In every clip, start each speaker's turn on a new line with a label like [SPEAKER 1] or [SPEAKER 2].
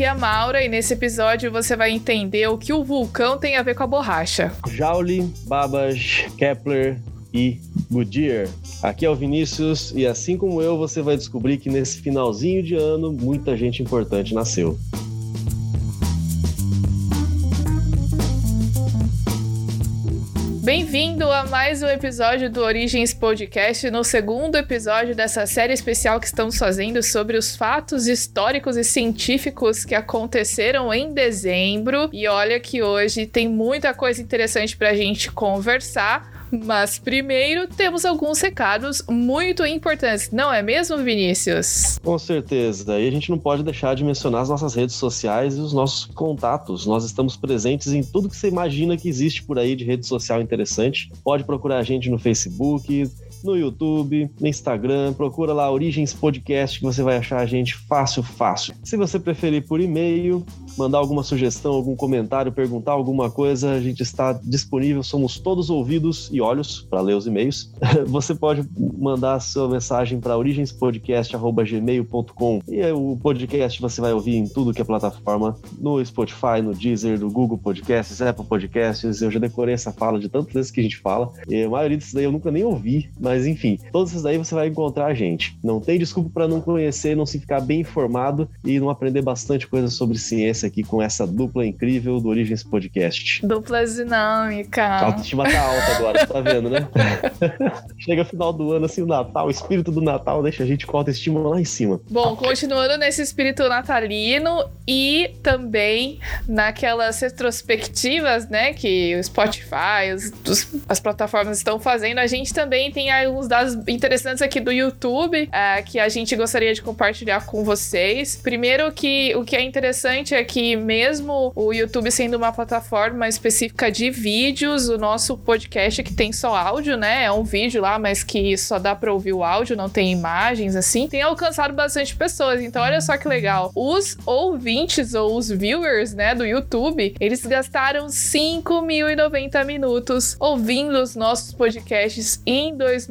[SPEAKER 1] aqui é a Maura e nesse episódio você vai entender o que o vulcão tem a ver com a borracha.
[SPEAKER 2] Joule, Babbage, Kepler e Goodyear. Aqui é o Vinícius e assim como eu, você vai descobrir que nesse finalzinho de ano muita gente importante nasceu.
[SPEAKER 1] Bem-vindo a mais um episódio do Origens Podcast, no segundo episódio dessa série especial que estamos fazendo sobre os fatos históricos e científicos que aconteceram em dezembro. E olha que hoje tem muita coisa interessante para a gente conversar. Mas primeiro temos alguns recados muito importantes, não é mesmo, Vinícius?
[SPEAKER 2] Com certeza. E a gente não pode deixar de mencionar as nossas redes sociais e os nossos contatos. Nós estamos presentes em tudo que você imagina que existe por aí de rede social interessante. Pode procurar a gente no Facebook, no YouTube, no Instagram, procura lá Origens Podcast que você vai achar a gente fácil, fácil. Se você preferir por e-mail, mandar alguma sugestão, algum comentário, perguntar alguma coisa, a gente está disponível, somos todos ouvidos e olhos para ler os e-mails. Você pode mandar sua mensagem para origenspodcast.gmail.com e o podcast você vai ouvir em tudo que é plataforma, no Spotify, no Deezer, no Google Podcasts, Apple Podcasts. Eu já decorei essa fala de tantas vezes que a gente fala. E a maioria desses daí eu nunca nem ouvi, mas enfim, todos esses daí você vai encontrar a gente. Não tem desculpa para não conhecer, não se ficar bem informado e não aprender bastante coisa sobre ciência aqui com essa dupla incrível do Origens Podcast.
[SPEAKER 1] Dupla dinâmica. A
[SPEAKER 2] autoestima tá alta agora, tá vendo, né? Chega final do ano, assim, o Natal, o espírito do Natal deixa a gente com a autoestima lá em cima.
[SPEAKER 1] Bom, continuando nesse espírito natalino e também naquelas retrospectivas, né, que o Spotify, os, os, as plataformas estão fazendo, a gente também tem alguns dados interessantes aqui do YouTube é, que a gente gostaria de compartilhar com vocês. Primeiro que o que é interessante é que mesmo o YouTube sendo uma plataforma específica de vídeos, o nosso podcast que tem só áudio, né? É um vídeo lá, mas que só dá para ouvir o áudio, não tem imagens assim, tem alcançado bastante pessoas. Então olha só que legal. Os ouvintes ou os viewers, né, do YouTube, eles gastaram 5.090 minutos ouvindo os nossos podcasts em 2020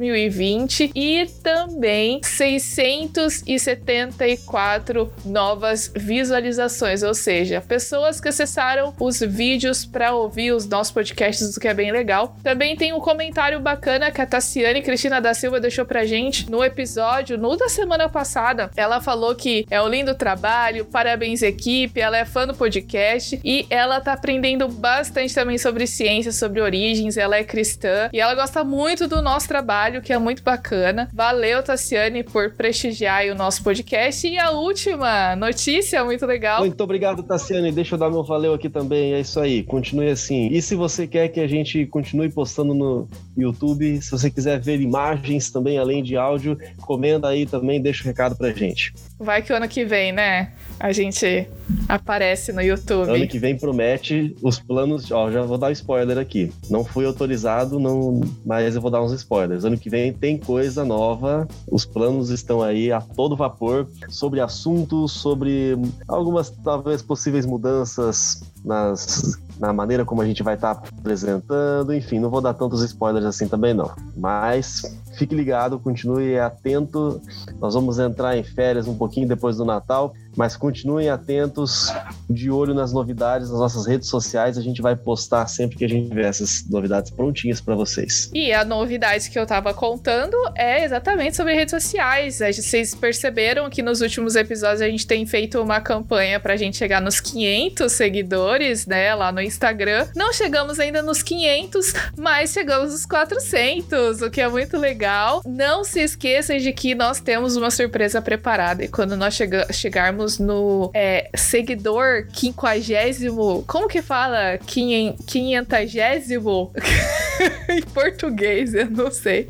[SPEAKER 1] e também 674 novas visualizações, ou seja, seja, pessoas que acessaram os vídeos para ouvir os nossos podcasts, o que é bem legal. Também tem um comentário bacana que a Tassiane Cristina da Silva deixou pra gente no episódio, no da semana passada. Ela falou que é um lindo trabalho, parabéns equipe, ela é fã do podcast e ela tá aprendendo bastante também sobre ciência, sobre origens, ela é cristã e ela gosta muito do nosso trabalho, que é muito bacana. Valeu, Tassiane, por prestigiar o nosso podcast. E a última notícia muito legal.
[SPEAKER 2] Muito obrigado, Tassiane, deixa eu dar meu valeu aqui também. É isso aí, continue assim. E se você quer que a gente continue postando no YouTube, se você quiser ver imagens também, além de áudio, comenta aí também, deixa o um recado pra gente.
[SPEAKER 1] Vai que o ano que vem, né? A gente aparece no YouTube.
[SPEAKER 2] Ano que vem promete os planos. Ó, já vou dar um spoiler aqui. Não fui autorizado, não, mas eu vou dar uns spoilers. Ano que vem tem coisa nova. Os planos estão aí a todo vapor sobre assuntos, sobre algumas talvez possíveis mudanças nas na maneira como a gente vai estar tá apresentando, enfim, não vou dar tantos spoilers assim também não. Mas fique ligado, continue atento. Nós vamos entrar em férias um pouquinho depois do Natal mas continuem atentos, de olho nas novidades nas nossas redes sociais. A gente vai postar sempre que a gente tiver essas novidades prontinhas para vocês.
[SPEAKER 1] E a novidade que eu tava contando é exatamente sobre redes sociais. Vocês perceberam que nos últimos episódios a gente tem feito uma campanha pra gente chegar nos 500 seguidores, né, lá no Instagram. Não chegamos ainda nos 500, mas chegamos nos 400, o que é muito legal. Não se esqueçam de que nós temos uma surpresa preparada e quando nós chega chegarmos no é, seguidor quinquagésimo. Como que fala? Quinhentagésimo? em português, eu não sei.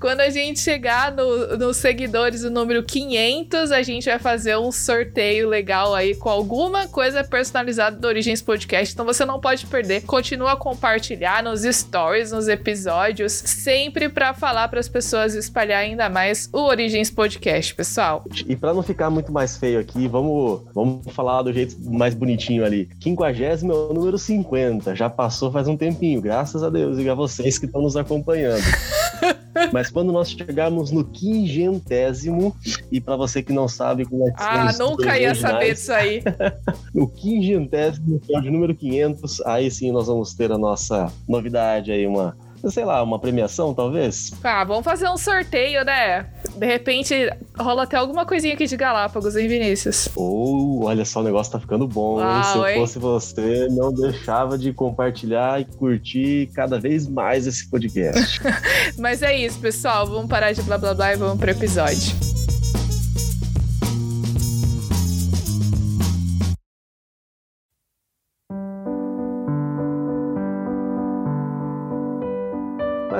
[SPEAKER 1] Quando a gente chegar nos no seguidores, o número 500, a gente vai fazer um sorteio legal aí com alguma coisa personalizada do Origens Podcast. Então você não pode perder. Continua a compartilhar nos stories, nos episódios, sempre para falar para as pessoas espalhar ainda mais o Origens Podcast, pessoal.
[SPEAKER 2] E para não ficar muito mais feio aqui, aqui, vamos, vamos falar do jeito mais bonitinho ali. Quinquagésimo é o número 50, já passou faz um tempinho, graças a Deus e a vocês que estão nos acompanhando. Mas quando nós chegarmos no quingentésimo, e para você que não sabe como é que
[SPEAKER 1] Ah, nunca ia saber disso aí.
[SPEAKER 2] no quingentésimo, que é o de número 500, aí sim nós vamos ter a nossa novidade aí, uma sei lá, uma premiação, talvez?
[SPEAKER 1] Ah, vamos fazer um sorteio, né? De repente, rola até alguma coisinha aqui de Galápagos, hein, Vinícius?
[SPEAKER 2] Ou, oh, olha só, o negócio tá ficando bom, hein? Se eu hein? fosse você, não deixava de compartilhar e curtir cada vez mais esse podcast.
[SPEAKER 1] Mas é isso, pessoal. Vamos parar de blá blá blá e vamos pro episódio.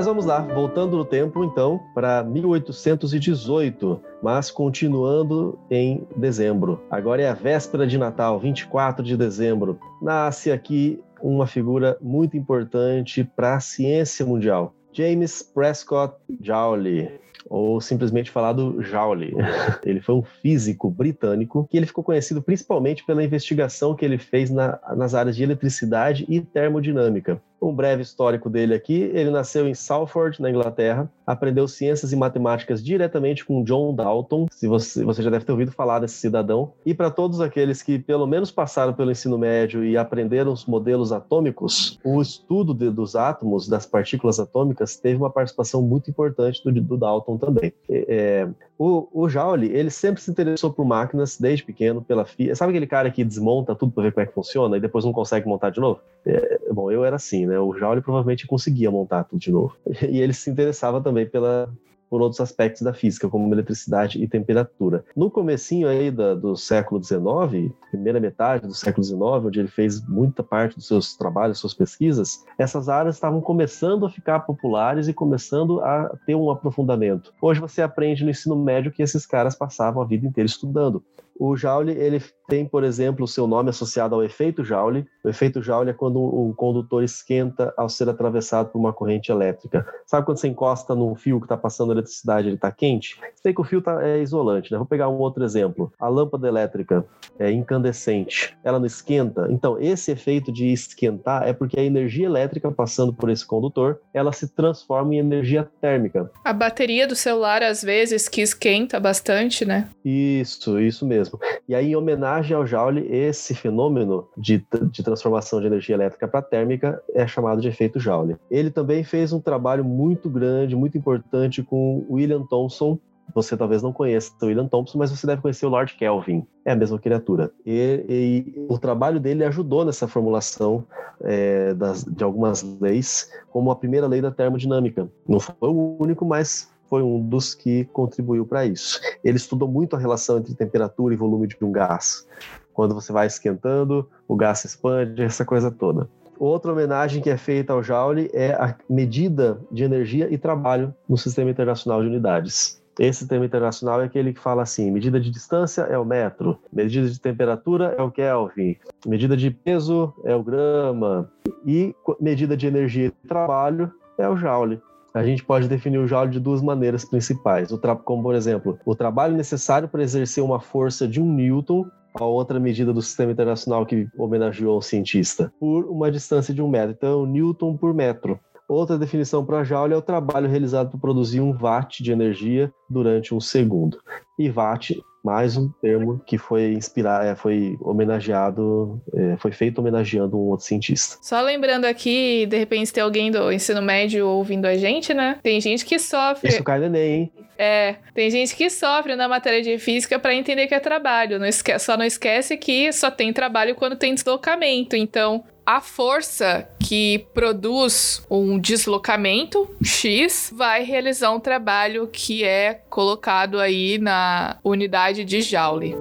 [SPEAKER 2] Mas vamos lá, voltando no tempo então para 1818, mas continuando em dezembro. Agora é a véspera de Natal, 24 de dezembro. Nasce aqui uma figura muito importante para a ciência mundial. James Prescott Joule, ou simplesmente falado Joule. Ele foi um físico britânico que ele ficou conhecido principalmente pela investigação que ele fez na, nas áreas de eletricidade e termodinâmica. Um breve histórico dele aqui: ele nasceu em Salford, na Inglaterra, aprendeu ciências e matemáticas diretamente com John Dalton. Se você, você já deve ter ouvido falar desse cidadão. E para todos aqueles que pelo menos passaram pelo ensino médio e aprenderam os modelos atômicos, o estudo de, dos átomos, das partículas atômicas, teve uma participação muito importante do, do Dalton também. É, o, o Joule, ele sempre se interessou por máquinas desde pequeno, pela FIA. Sabe aquele cara que desmonta tudo para ver como é que funciona e depois não consegue montar de novo? É, bom, eu era assim, né? O Joule provavelmente conseguia montar tudo de novo. E ele se interessava também pela, por outros aspectos da física, como eletricidade e temperatura. No comecinho aí da, do século XIX, primeira metade do século XIX, onde ele fez muita parte dos seus trabalhos, suas pesquisas, essas áreas estavam começando a ficar populares e começando a ter um aprofundamento. Hoje você aprende no ensino médio que esses caras passavam a vida inteira estudando. O Joule, ele tem, por exemplo, o seu nome associado ao efeito Joule. O efeito Joule é quando um condutor esquenta ao ser atravessado por uma corrente elétrica. Sabe quando você encosta num fio que está passando eletricidade, ele está quente? Sei que o fio tá, é isolante, né? Vou pegar um outro exemplo. A lâmpada elétrica é incandescente, ela não esquenta. Então, esse efeito de esquentar é porque a energia elétrica passando por esse condutor, ela se transforma em energia térmica.
[SPEAKER 1] A bateria do celular, às vezes, que esquenta bastante, né?
[SPEAKER 2] Isso, isso mesmo mesmo. E aí, em homenagem ao Joule, esse fenômeno de, de transformação de energia elétrica para térmica é chamado de efeito Joule. Ele também fez um trabalho muito grande, muito importante com William Thomson, você talvez não conheça o William Thompson, mas você deve conhecer o Lord Kelvin. É a mesma criatura. E, e o trabalho dele ajudou nessa formulação é, das, de algumas leis, como a primeira lei da termodinâmica. Não foi o único, mas foi um dos que contribuiu para isso. Ele estudou muito a relação entre temperatura e volume de um gás. Quando você vai esquentando, o gás se expande, essa coisa toda. Outra homenagem que é feita ao Joule é a medida de energia e trabalho no Sistema Internacional de Unidades. Esse sistema internacional é aquele que fala assim: medida de distância é o metro, medida de temperatura é o Kelvin, medida de peso é o grama e medida de energia e trabalho é o Joule a gente pode definir o joule de duas maneiras principais, como por exemplo, o trabalho necessário para exercer uma força de um newton a outra medida do sistema internacional que homenageou o cientista, por uma distância de um metro. Então, newton por metro. Outra definição para joule é o trabalho realizado para produzir um watt de energia durante um segundo. E watt mais um termo que foi inspirado, é, foi homenageado, é, foi feito homenageando um outro cientista.
[SPEAKER 1] Só lembrando aqui, de repente tem alguém do ensino médio ouvindo a gente, né? Tem gente que sofre.
[SPEAKER 2] Isso cai no Enem, hein?
[SPEAKER 1] É, tem gente que sofre na matéria de física para entender que é trabalho. Não esquece, só não esquece que só tem trabalho quando tem deslocamento. Então, a força que produz um deslocamento X vai realizar um trabalho que é colocado aí na unidade de Joule.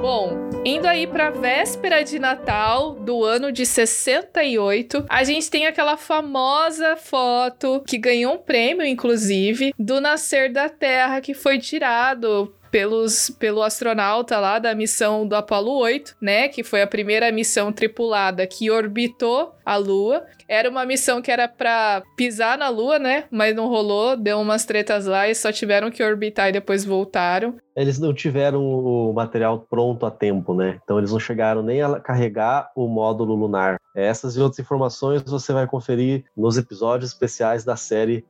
[SPEAKER 1] Bom, Indo aí para véspera de Natal do ano de 68, a gente tem aquela famosa foto que ganhou um prêmio, inclusive, do nascer da Terra que foi tirado pelos, pelo astronauta lá da missão do Apollo 8, né? Que foi a primeira missão tripulada que orbitou a Lua. Era uma missão que era para pisar na Lua, né? Mas não rolou, deu umas tretas lá e só tiveram que orbitar e depois voltaram.
[SPEAKER 2] Eles não tiveram o material pronto a tempo, né? Então eles não chegaram nem a carregar o módulo lunar. Essas e outras informações você vai conferir nos episódios especiais da série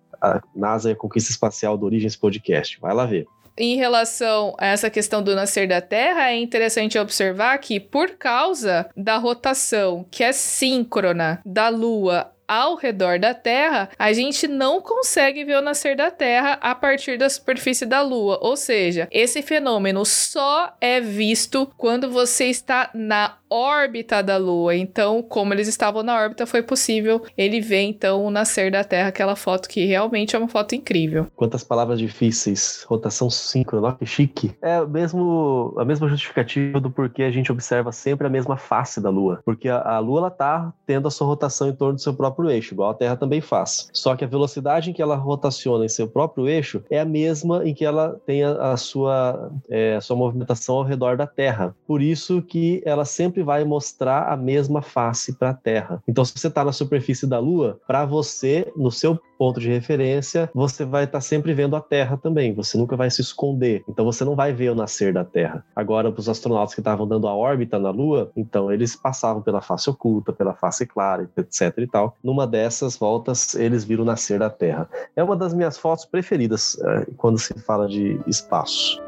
[SPEAKER 2] NASA e a Conquista Espacial do Origens Podcast. Vai lá ver.
[SPEAKER 1] Em relação a essa questão do nascer da Terra, é interessante observar que, por causa da rotação que é síncrona da Lua ao redor da Terra, a gente não consegue ver o nascer da Terra a partir da superfície da Lua. Ou seja, esse fenômeno só é visto quando você está na órbita da Lua. Então, como eles estavam na órbita, foi possível ele ver então o nascer da Terra, aquela foto que realmente é uma foto incrível.
[SPEAKER 2] Quantas palavras difíceis, rotação síncrona, que chique. É mesmo a mesma justificativa do porquê a gente observa sempre a mesma face da Lua, porque a, a Lua ela tá tendo a sua rotação em torno do seu próprio eixo, igual a Terra também faz. Só que a velocidade em que ela rotaciona em seu próprio eixo é a mesma em que ela tem a, a sua é, a sua movimentação ao redor da Terra. Por isso que ela sempre sempre vai mostrar a mesma face para a Terra. Então, se você está na superfície da Lua, para você, no seu ponto de referência, você vai estar tá sempre vendo a Terra também. Você nunca vai se esconder. Então, você não vai ver o nascer da Terra. Agora, para os astronautas que estavam dando a órbita na Lua, então eles passavam pela face oculta, pela face clara, etc. e tal. Numa dessas voltas, eles viram o nascer da Terra. É uma das minhas fotos preferidas é, quando se fala de espaço.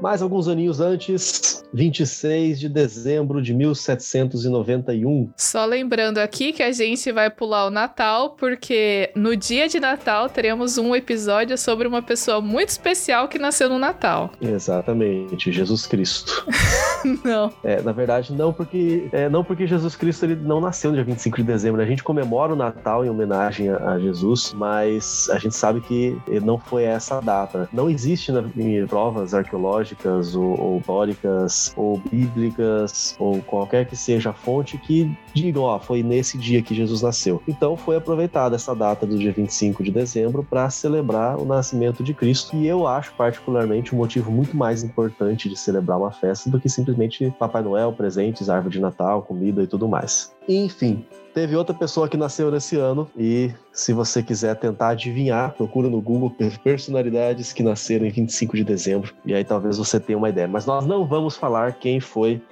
[SPEAKER 2] Mais alguns aninhos antes, 26 de dezembro de 1791.
[SPEAKER 1] Só lembrando aqui que a gente vai pular o Natal, porque no dia de Natal teremos um episódio sobre uma pessoa muito especial que nasceu no Natal.
[SPEAKER 2] Exatamente, Jesus Cristo.
[SPEAKER 1] não.
[SPEAKER 2] É, na verdade, não porque, é, não porque Jesus Cristo ele não nasceu no dia 25 de dezembro. A gente comemora o Natal em homenagem a, a Jesus, mas a gente sabe que não foi essa data. Não existe na, em provas arqueológicas arqueológicas ou, ou históricas ou bíblicas ou qualquer que seja a fonte que digam, ó, foi nesse dia que Jesus nasceu. Então foi aproveitada essa data do dia 25 de dezembro para celebrar o nascimento de Cristo e eu acho particularmente um motivo muito mais importante de celebrar uma festa do que simplesmente Papai Noel, presentes, árvore de Natal, comida e tudo mais. Enfim, Teve outra pessoa que nasceu nesse ano e se você quiser tentar adivinhar, procura no Google personalidades que nasceram em 25 de dezembro e aí talvez você tenha uma ideia. Mas nós não vamos falar quem foi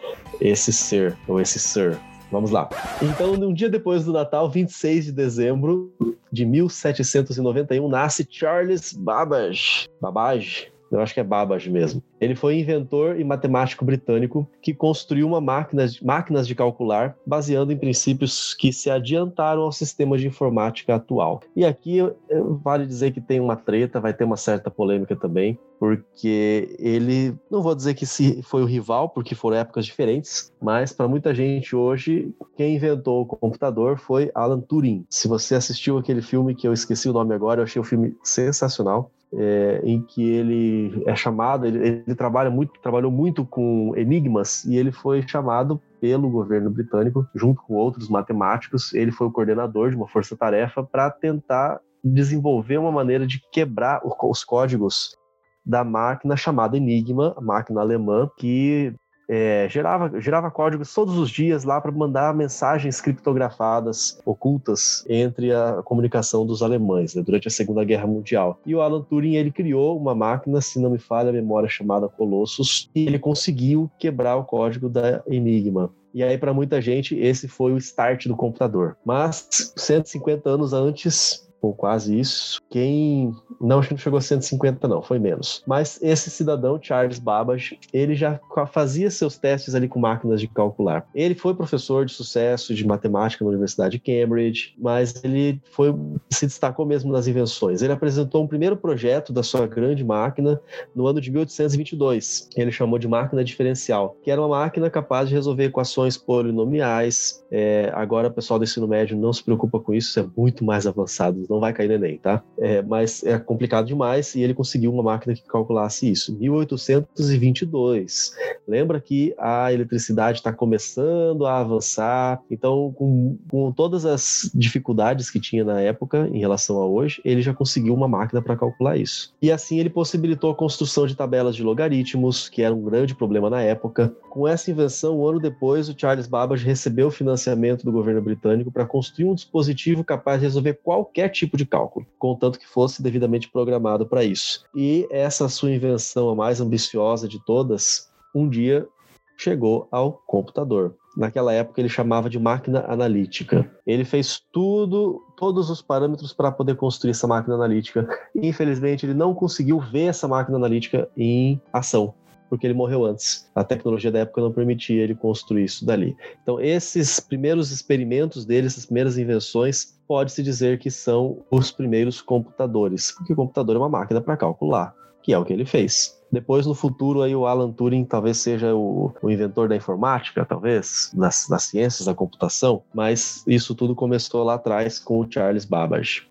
[SPEAKER 2] esse ser ou esse sir. Vamos lá. Então, um dia depois do Natal, 26 de dezembro de 1791, nasce Charles Babbage. Babbage, eu acho que é Babbage mesmo. Ele foi inventor e matemático britânico que construiu uma máquina, máquinas de calcular baseando em princípios que se adiantaram ao sistema de informática atual. E aqui vale dizer que tem uma treta, vai ter uma certa polêmica também, porque ele, não vou dizer que se foi o rival, porque foram épocas diferentes, mas para muita gente hoje, quem inventou o computador foi Alan Turing. Se você assistiu aquele filme que eu esqueci o nome agora, eu achei o filme sensacional é, em que ele é chamado, ele, ele, trabalha muito, trabalhou muito com enigmas e ele foi chamado pelo governo britânico, junto com outros matemáticos, ele foi o coordenador de uma força-tarefa para tentar desenvolver uma maneira de quebrar os códigos da máquina chamada Enigma, a máquina alemã, que é, gerava, gerava códigos todos os dias lá para mandar mensagens criptografadas ocultas entre a comunicação dos alemães né, durante a Segunda Guerra Mundial. E o Alan Turing ele criou uma máquina, se não me falha a memória, chamada Colossus, e ele conseguiu quebrar o código da Enigma. E aí, para muita gente, esse foi o start do computador. Mas, 150 anos antes, ou quase isso. Quem. Não, chegou a 150, não, foi menos. Mas esse cidadão, Charles Babbage, ele já fazia seus testes ali com máquinas de calcular. Ele foi professor de sucesso de matemática na Universidade de Cambridge, mas ele foi se destacou mesmo nas invenções. Ele apresentou um primeiro projeto da sua grande máquina no ano de 1822. Ele chamou de máquina diferencial, que era uma máquina capaz de resolver equações polinomiais. É, agora, o pessoal do ensino médio não se preocupa com isso, isso é muito mais avançado Não vai cair no Enem, tá? É, mas é complicado demais e ele conseguiu uma máquina que calculasse isso. 1822. Lembra que a eletricidade está começando a avançar, então, com, com todas as dificuldades que tinha na época em relação a hoje, ele já conseguiu uma máquina para calcular isso. E assim ele possibilitou a construção de tabelas de logaritmos, que era um grande problema na época. Com essa invenção, um ano depois, o Charles Babbage recebeu financiamento do governo britânico para construir um dispositivo capaz de resolver qualquer tipo de cálculo, contanto que fosse devidamente programado para isso. E essa sua invenção, a mais ambiciosa de todas, um dia chegou ao computador. Naquela época ele chamava de máquina analítica. Ele fez tudo, todos os parâmetros para poder construir essa máquina analítica. Infelizmente ele não conseguiu ver essa máquina analítica em ação porque ele morreu antes. A tecnologia da época não permitia ele construir isso dali. Então, esses primeiros experimentos dele, essas primeiras invenções, pode-se dizer que são os primeiros computadores, porque o computador é uma máquina para calcular, que é o que ele fez. Depois, no futuro, aí o Alan Turing talvez seja o, o inventor da informática, talvez, das, das ciências da computação, mas isso tudo começou lá atrás com o Charles Babbage.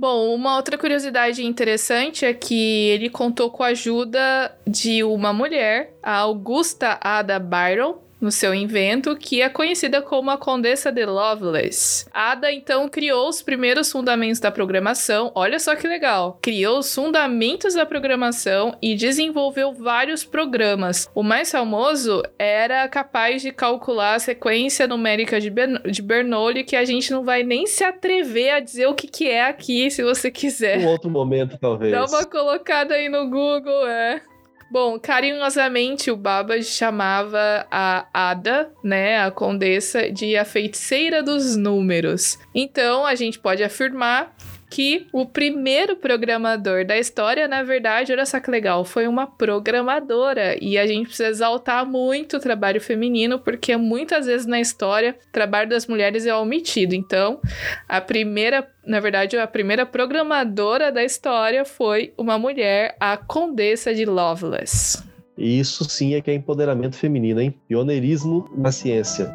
[SPEAKER 1] Bom, uma outra curiosidade interessante é que ele contou com a ajuda de uma mulher, a Augusta Ada Byron, no seu invento, que é conhecida como a Condessa de Lovelace. Ada então criou os primeiros fundamentos da programação. Olha só que legal! Criou os fundamentos da programação e desenvolveu vários programas. O mais famoso era capaz de calcular a sequência numérica de, de Bernoulli, que a gente não vai nem se atrever a dizer o que, que é aqui, se você quiser.
[SPEAKER 2] Um outro momento, talvez.
[SPEAKER 1] Dá uma colocada aí no Google, é. Bom, carinhosamente o Baba chamava a Ada, né, a condessa, de a feiticeira dos números. Então, a gente pode afirmar que o primeiro programador da história, na verdade, olha só que legal, foi uma programadora. E a gente precisa exaltar muito o trabalho feminino, porque muitas vezes na história o trabalho das mulheres é omitido. Então, a primeira, na verdade, a primeira programadora da história foi uma mulher, a Condessa de Lovelace.
[SPEAKER 2] Isso sim é que é empoderamento feminino, hein? Pioneirismo na ciência.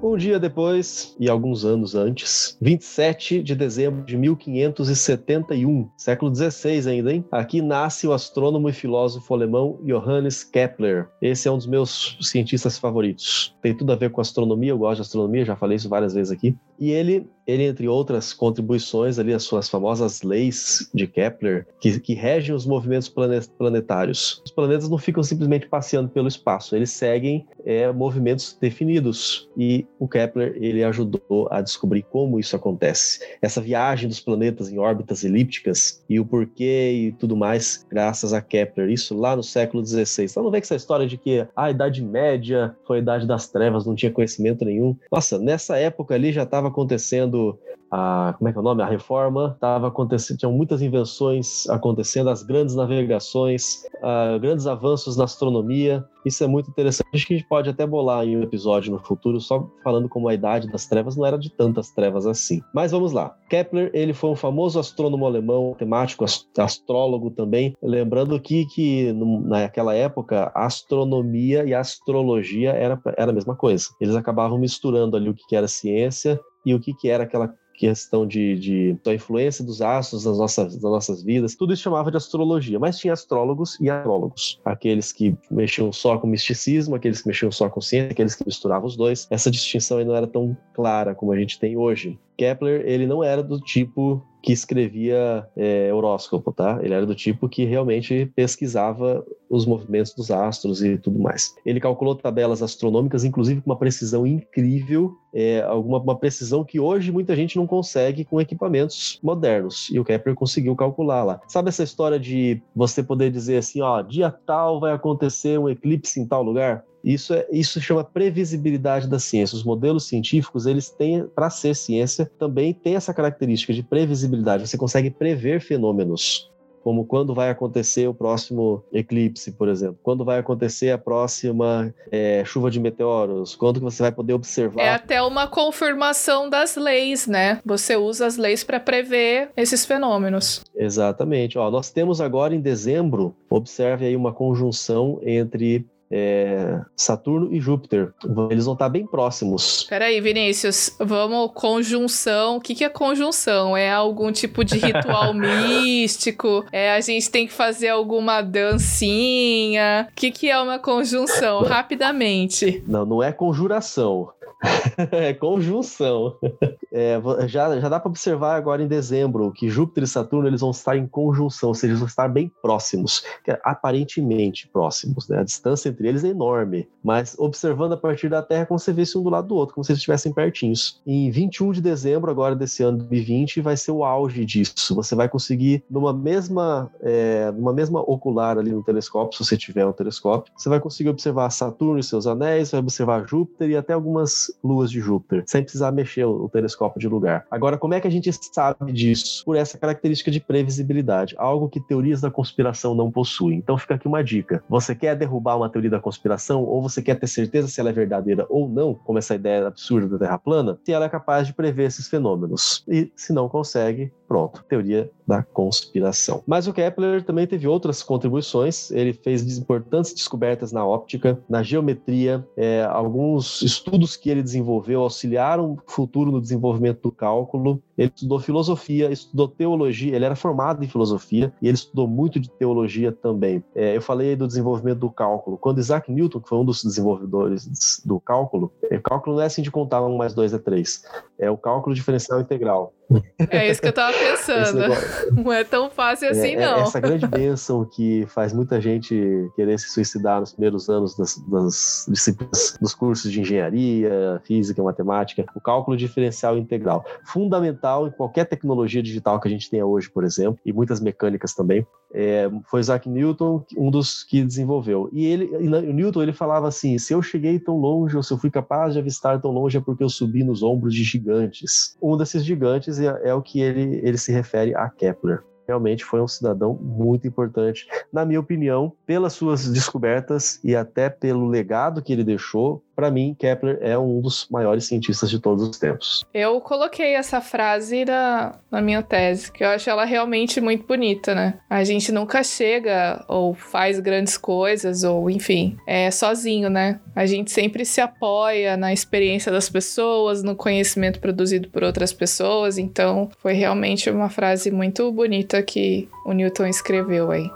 [SPEAKER 2] Um dia depois, e alguns anos antes, 27 de dezembro de 1571, século XVI ainda, hein? Aqui nasce o astrônomo e filósofo alemão Johannes Kepler. Esse é um dos meus cientistas favoritos. Tem tudo a ver com astronomia, eu gosto de astronomia, já falei isso várias vezes aqui. E ele, ele entre outras contribuições ali, as suas famosas leis de Kepler, que, que regem os movimentos planetários. Os planetas não ficam simplesmente passeando pelo espaço, eles seguem é, movimentos definidos. E o Kepler ele ajudou a descobrir como isso acontece. Essa viagem dos planetas em órbitas elípticas e o porquê e tudo mais, graças a Kepler. Isso lá no século XVI. Então não vê que essa história de que a Idade Média foi a Idade das Trevas, não tinha conhecimento nenhum. Nossa, nessa época ali já estava acontecendo a como é que é o nome? A reforma estava acontecendo, tinham muitas invenções acontecendo, as grandes navegações, uh, grandes avanços na astronomia. Isso é muito interessante. Acho que a gente pode até bolar em um episódio no futuro só falando como a idade das trevas não era de tantas trevas assim. Mas vamos lá. Kepler, ele foi um famoso astrônomo alemão, matemático, astrólogo também. Lembrando que, que naquela época, a astronomia e a astrologia era, era a mesma coisa. Eles acabavam misturando ali o que era ciência e o que, que era aquela questão de, de da influência dos astros nas nossas, nas nossas vidas, tudo isso chamava de astrologia, mas tinha astrólogos e astrólogos, aqueles que mexiam só com misticismo, aqueles que mexiam só com ciência, aqueles que misturavam os dois. Essa distinção não era tão clara como a gente tem hoje. Kepler, ele não era do tipo que escrevia é, horóscopo, tá? Ele era do tipo que realmente pesquisava os movimentos dos astros e tudo mais. Ele calculou tabelas astronômicas, inclusive com uma precisão incrível, é, alguma uma precisão que hoje muita gente não consegue com equipamentos modernos. E o Kepler conseguiu calcular lá. Sabe essa história de você poder dizer assim, ó, dia tal vai acontecer um eclipse em tal lugar? Isso, é, isso chama previsibilidade da ciência. Os modelos científicos, eles têm, para ser ciência, também tem essa característica de previsibilidade. Você consegue prever fenômenos como quando vai acontecer o próximo eclipse, por exemplo, quando vai acontecer a próxima é, chuva de meteoros, quando que você vai poder observar.
[SPEAKER 1] É até uma confirmação das leis, né? Você usa as leis para prever esses fenômenos.
[SPEAKER 2] Exatamente. Ó, nós temos agora em dezembro, observe aí uma conjunção entre é, Saturno e Júpiter. Eles vão estar bem próximos.
[SPEAKER 1] Peraí, Vinícius, vamos conjunção. O que, que é conjunção? É algum tipo de ritual místico? É a gente tem que fazer alguma dancinha? O que, que é uma conjunção? Rapidamente.
[SPEAKER 2] Não, não é conjuração. é conjunção. É, já, já dá para observar agora em dezembro que Júpiter e Saturno eles vão estar em conjunção, ou seja, eles vão estar bem próximos, é aparentemente próximos. Né? A distância entre eles é enorme, mas observando a partir da Terra, como se visse um do lado do outro, como se eles estivessem pertinhos. Em 21 de dezembro, agora desse ano 2020, vai ser o auge disso. Você vai conseguir, numa mesma, é, numa mesma ocular ali no telescópio, se você tiver um telescópio, você vai conseguir observar Saturno e seus anéis, vai observar Júpiter e até algumas luas de Júpiter, sem precisar mexer o telescópio de lugar. Agora, como é que a gente sabe disso? Por essa característica de previsibilidade, algo que teorias da conspiração não possuem. Então fica aqui uma dica. Você quer derrubar uma teoria da conspiração ou você quer ter certeza se ela é verdadeira ou não, como essa ideia absurda da Terra plana, se ela é capaz de prever esses fenômenos. E se não consegue, pronto, teoria da conspiração. Mas o Kepler também teve outras contribuições. Ele fez importantes descobertas na óptica, na geometria, é, alguns estudos que ele desenvolveu auxiliaram o futuro no desenvolvimento do cálculo. Ele estudou filosofia, estudou teologia, ele era formado em filosofia e ele estudou muito de teologia também. É, eu falei do desenvolvimento do cálculo. Quando Isaac Newton, que foi um dos desenvolvedores do cálculo, o é, cálculo não é assim de contar um mais dois é três, é o cálculo diferencial integral.
[SPEAKER 1] É isso que eu tava pensando. Não é tão fácil assim, é, não.
[SPEAKER 2] É essa grande bênção que faz muita gente querer se suicidar nos primeiros anos das, das disciplinas, dos cursos de engenharia, física, matemática, o cálculo diferencial integral. Fundamental em qualquer tecnologia digital que a gente tenha hoje, por exemplo, e muitas mecânicas também. É, foi Isaac Newton um dos que desenvolveu. E ele, o Newton, ele falava assim: se eu cheguei tão longe, ou se eu fui capaz de avistar tão longe, é porque eu subi nos ombros de gigantes. Um desses gigantes é, é o que ele, ele se refere a Kepler. Realmente foi um cidadão muito importante, na minha opinião, pelas suas descobertas e até pelo legado que ele deixou para mim, Kepler é um dos maiores cientistas de todos os tempos.
[SPEAKER 1] Eu coloquei essa frase na, na minha tese, que eu acho ela realmente muito bonita, né? A gente nunca chega ou faz grandes coisas, ou enfim, é sozinho, né? A gente sempre se apoia na experiência das pessoas, no conhecimento produzido por outras pessoas, então foi realmente uma frase muito bonita que o Newton escreveu aí.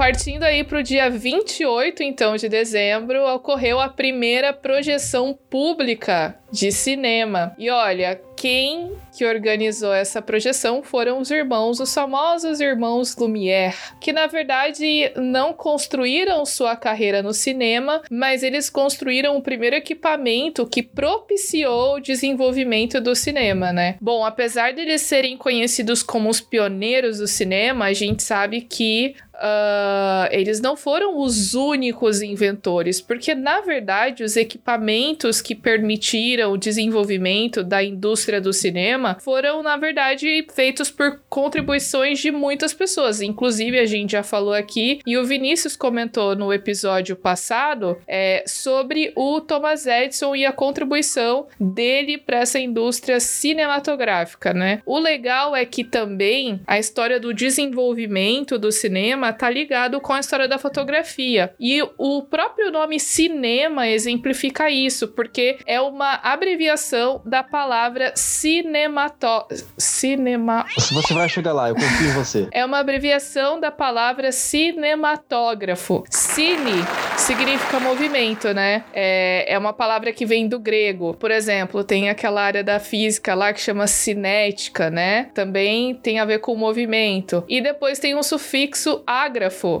[SPEAKER 1] Partindo aí para o dia 28, então, de dezembro, ocorreu a primeira projeção pública de cinema. E olha, quem que organizou essa projeção foram os irmãos, os famosos irmãos Lumière, que na verdade não construíram sua carreira no cinema, mas eles construíram o primeiro equipamento que propiciou o desenvolvimento do cinema, né? Bom, apesar de eles serem conhecidos como os pioneiros do cinema, a gente sabe que Uh, eles não foram os únicos inventores, porque na verdade os equipamentos que permitiram o desenvolvimento da indústria do cinema foram, na verdade, feitos por contribuições de muitas pessoas. Inclusive, a gente já falou aqui, e o Vinícius comentou no episódio passado é, sobre o Thomas Edison e a contribuição dele para essa indústria cinematográfica, né? O legal é que também a história do desenvolvimento do cinema tá ligado com a história da fotografia. E o próprio nome cinema exemplifica isso, porque é uma abreviação da palavra cinemató... Cinema...
[SPEAKER 2] Você vai chegar lá, eu confio em você.
[SPEAKER 1] É uma abreviação da palavra cinematógrafo. Cine significa movimento, né? É, é uma palavra que vem do grego. Por exemplo, tem aquela área da física lá que chama cinética, né? Também tem a ver com movimento. E depois tem um sufixo a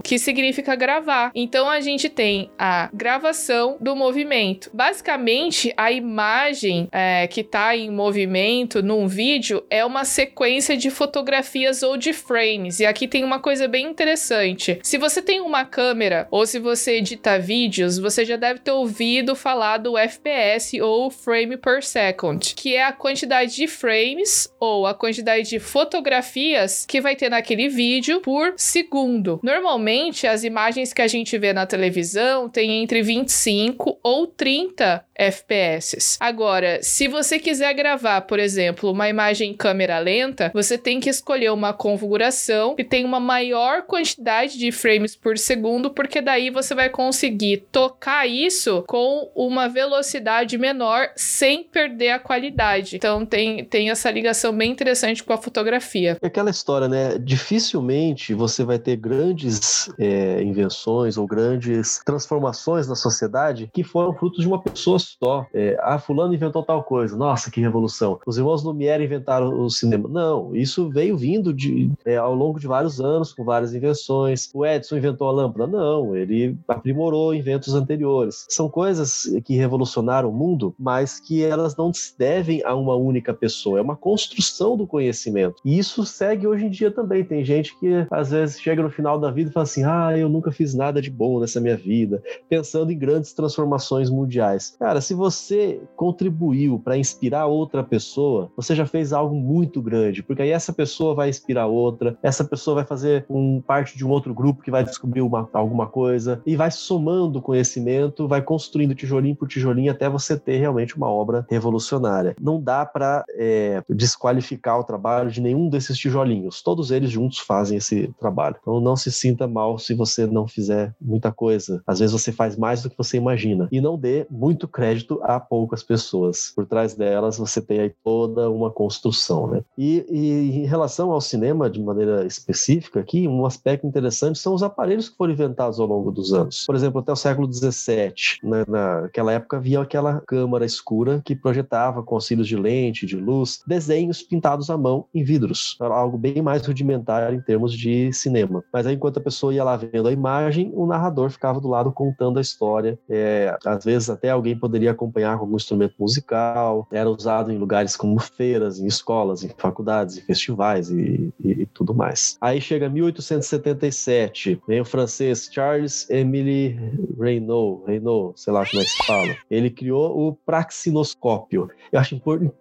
[SPEAKER 1] que significa gravar. Então a gente tem a gravação do movimento. Basicamente, a imagem é, que está em movimento num vídeo é uma sequência de fotografias ou de frames. E aqui tem uma coisa bem interessante. Se você tem uma câmera ou se você edita vídeos, você já deve ter ouvido falar do FPS ou frame per second, que é a quantidade de frames ou a quantidade de fotografias que vai ter naquele vídeo por segundo. Segundo. Normalmente, as imagens que a gente vê na televisão têm entre 25 ou 30 FPS. Agora, se você quiser gravar, por exemplo, uma imagem em câmera lenta, você tem que escolher uma configuração que tem uma maior quantidade de frames por segundo, porque daí você vai conseguir tocar isso com uma velocidade menor sem perder a qualidade. Então tem, tem essa ligação bem interessante com a fotografia.
[SPEAKER 2] É aquela história, né? Dificilmente você vai ter grandes é, invenções ou grandes transformações na sociedade que foram frutos de uma pessoa só. É, ah, fulano inventou tal coisa. Nossa, que revolução. Os irmãos Lumière inventaram o cinema. Não, isso veio vindo de, é, ao longo de vários anos, com várias invenções. O Edison inventou a lâmpada? Não, ele aprimorou inventos anteriores. São coisas que revolucionaram o mundo, mas que elas não se devem a uma única pessoa. É uma construção do conhecimento. E isso segue hoje em dia também. Tem gente que às vezes chega no final da vida e fala assim: ah, eu nunca fiz nada de bom nessa minha vida, pensando em grandes transformações mundiais. Cara, se você contribuiu para inspirar outra pessoa, você já fez algo muito grande, porque aí essa pessoa vai inspirar outra, essa pessoa vai fazer um parte de um outro grupo que vai descobrir uma, alguma coisa e vai somando conhecimento, vai construindo tijolinho por tijolinho até você ter realmente uma obra revolucionária. Não dá para é, desqualificar o trabalho de nenhum desses tijolinhos. Todos eles juntos fazem esse trabalho. Então não se sinta mal se você não fizer muita coisa. Às vezes você faz mais do que você imagina. E não dê muito crédito a poucas pessoas. Por trás delas você tem aí toda uma construção, né? E, e em relação ao cinema, de maneira específica aqui, um aspecto interessante são os aparelhos que foram inventados ao longo dos anos. Por exemplo, até o século XVII, né, naquela época havia aquela câmara escura que projetava com auxílios de lente, de luz, desenhos pintados à mão em vidros. Era algo bem mais rudimentar em termos de cinema. Mas aí, enquanto a pessoa ia lá vendo a imagem, o narrador ficava do lado contando a história. É, às vezes até alguém poderia acompanhar com algum instrumento musical. Era usado em lugares como feiras, em escolas, em faculdades, em festivais e, e, e tudo mais. Aí chega 1877, vem o francês Charles Emily Reynaud, Reynaud, sei lá como é que se fala. Ele criou o praxinoscópio. Eu acho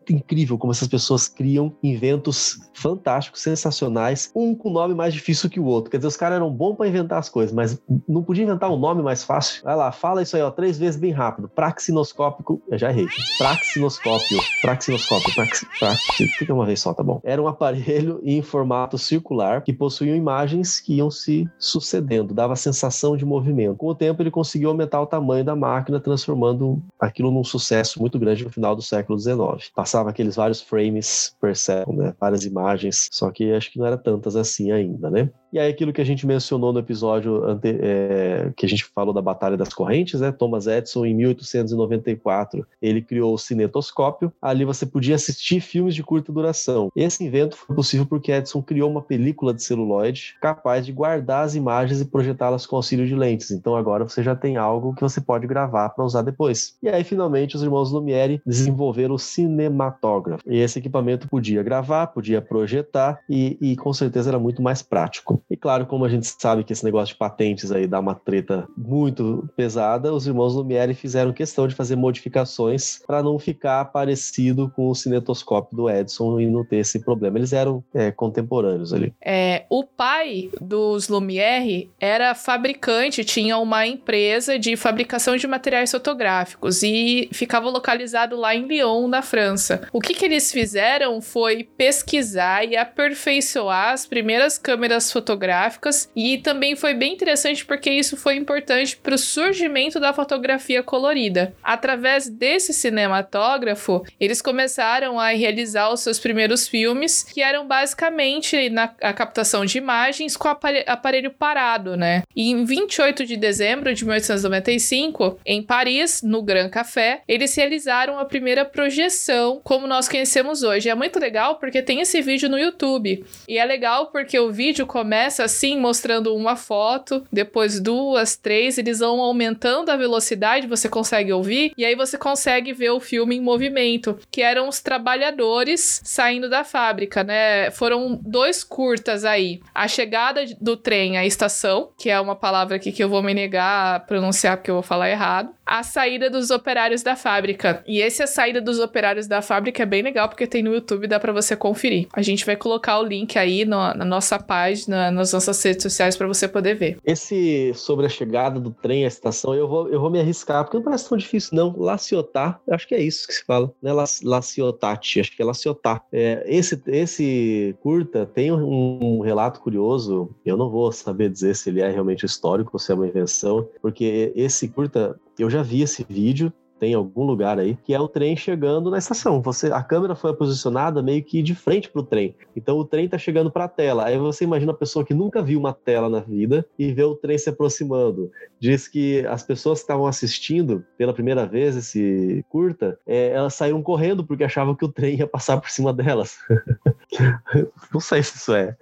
[SPEAKER 2] incrível como essas pessoas criam inventos fantásticos, sensacionais, um com nome mais difícil que o outro. Quer dizer, os caras eram bons para inventar as coisas, mas não podia inventar um nome mais fácil. Vai lá, fala isso aí, ó, três vezes bem rápido. Praxinoscópico, eu já errei. Praxinoscópio, praxinoscópio, prax, prax, fica uma vez só, tá bom. Era um aparelho em formato circular que possuía imagens que iam se sucedendo, dava a sensação de movimento. Com o tempo, ele conseguiu aumentar o tamanho da máquina, transformando aquilo num sucesso muito grande no final do século XIX. Passava aqueles vários frames per né? várias imagens, só que acho que não era tantas assim ainda, né? E aí aquilo que a gente mencionou no episódio ante, é, que a gente falou da Batalha das Correntes, né? Thomas Edison, em 1894, ele criou o cinetoscópio. Ali você podia assistir filmes de curta duração. Esse invento foi possível porque Edison criou uma película de celuloide capaz de guardar as imagens e projetá-las com auxílio de lentes. Então agora você já tem algo que você pode gravar para usar depois. E aí finalmente os irmãos Lumière desenvolveram o cinematógrafo. E esse equipamento podia gravar, podia projetar e, e com certeza era muito mais prático. E claro, como a gente sabe que esse negócio de patentes aí dá uma treta muito pesada, os irmãos Lumière fizeram questão de fazer modificações para não ficar parecido com o cinetoscópio do Edison e não ter esse problema. Eles eram é, contemporâneos ali.
[SPEAKER 1] É, o pai dos Lumière era fabricante, tinha uma empresa de fabricação de materiais fotográficos e ficava localizado lá em Lyon, na França. O que, que eles fizeram foi pesquisar e aperfeiçoar as primeiras câmeras fotográficas fotográficas e também foi bem interessante porque isso foi importante para o surgimento da fotografia colorida. Através desse cinematógrafo, eles começaram a realizar os seus primeiros filmes, que eram basicamente na, a captação de imagens com aparelho parado, né? E em 28 de dezembro de 1895, em Paris, no Grand Café, eles realizaram a primeira projeção como nós conhecemos hoje. É muito legal porque tem esse vídeo no YouTube. E é legal porque o vídeo começa começa assim, mostrando uma foto, depois duas, três, eles vão aumentando a velocidade, você consegue ouvir, e aí você consegue ver o filme em movimento, que eram os trabalhadores saindo da fábrica, né? Foram dois curtas aí. A chegada do trem à estação, que é uma palavra aqui que eu vou me negar a pronunciar porque eu vou falar errado. A saída dos operários da fábrica. E esse a saída dos operários da fábrica é bem legal porque tem no YouTube, dá para você conferir. A gente vai colocar o link aí no, na nossa página na, nas nossas redes sociais para você poder ver.
[SPEAKER 2] Esse sobre a chegada do trem à estação, eu vou, eu vou me arriscar, porque não parece tão difícil, não. Laciotar, acho que é isso que se fala, né? Laciotati, acho que é Laciotar. É, esse, esse curta tem um, um relato curioso, eu não vou saber dizer se ele é realmente histórico ou se é uma invenção, porque esse curta, eu já vi esse vídeo, tem algum lugar aí, que é o trem chegando na estação. Você, a câmera foi posicionada meio que de frente para o trem. Então o trem está chegando para a tela. Aí você imagina a pessoa que nunca viu uma tela na vida e vê o trem se aproximando. Diz que as pessoas que estavam assistindo pela primeira vez esse curta, é, elas saíram correndo porque achavam que o trem ia passar por cima delas. Não sei se isso é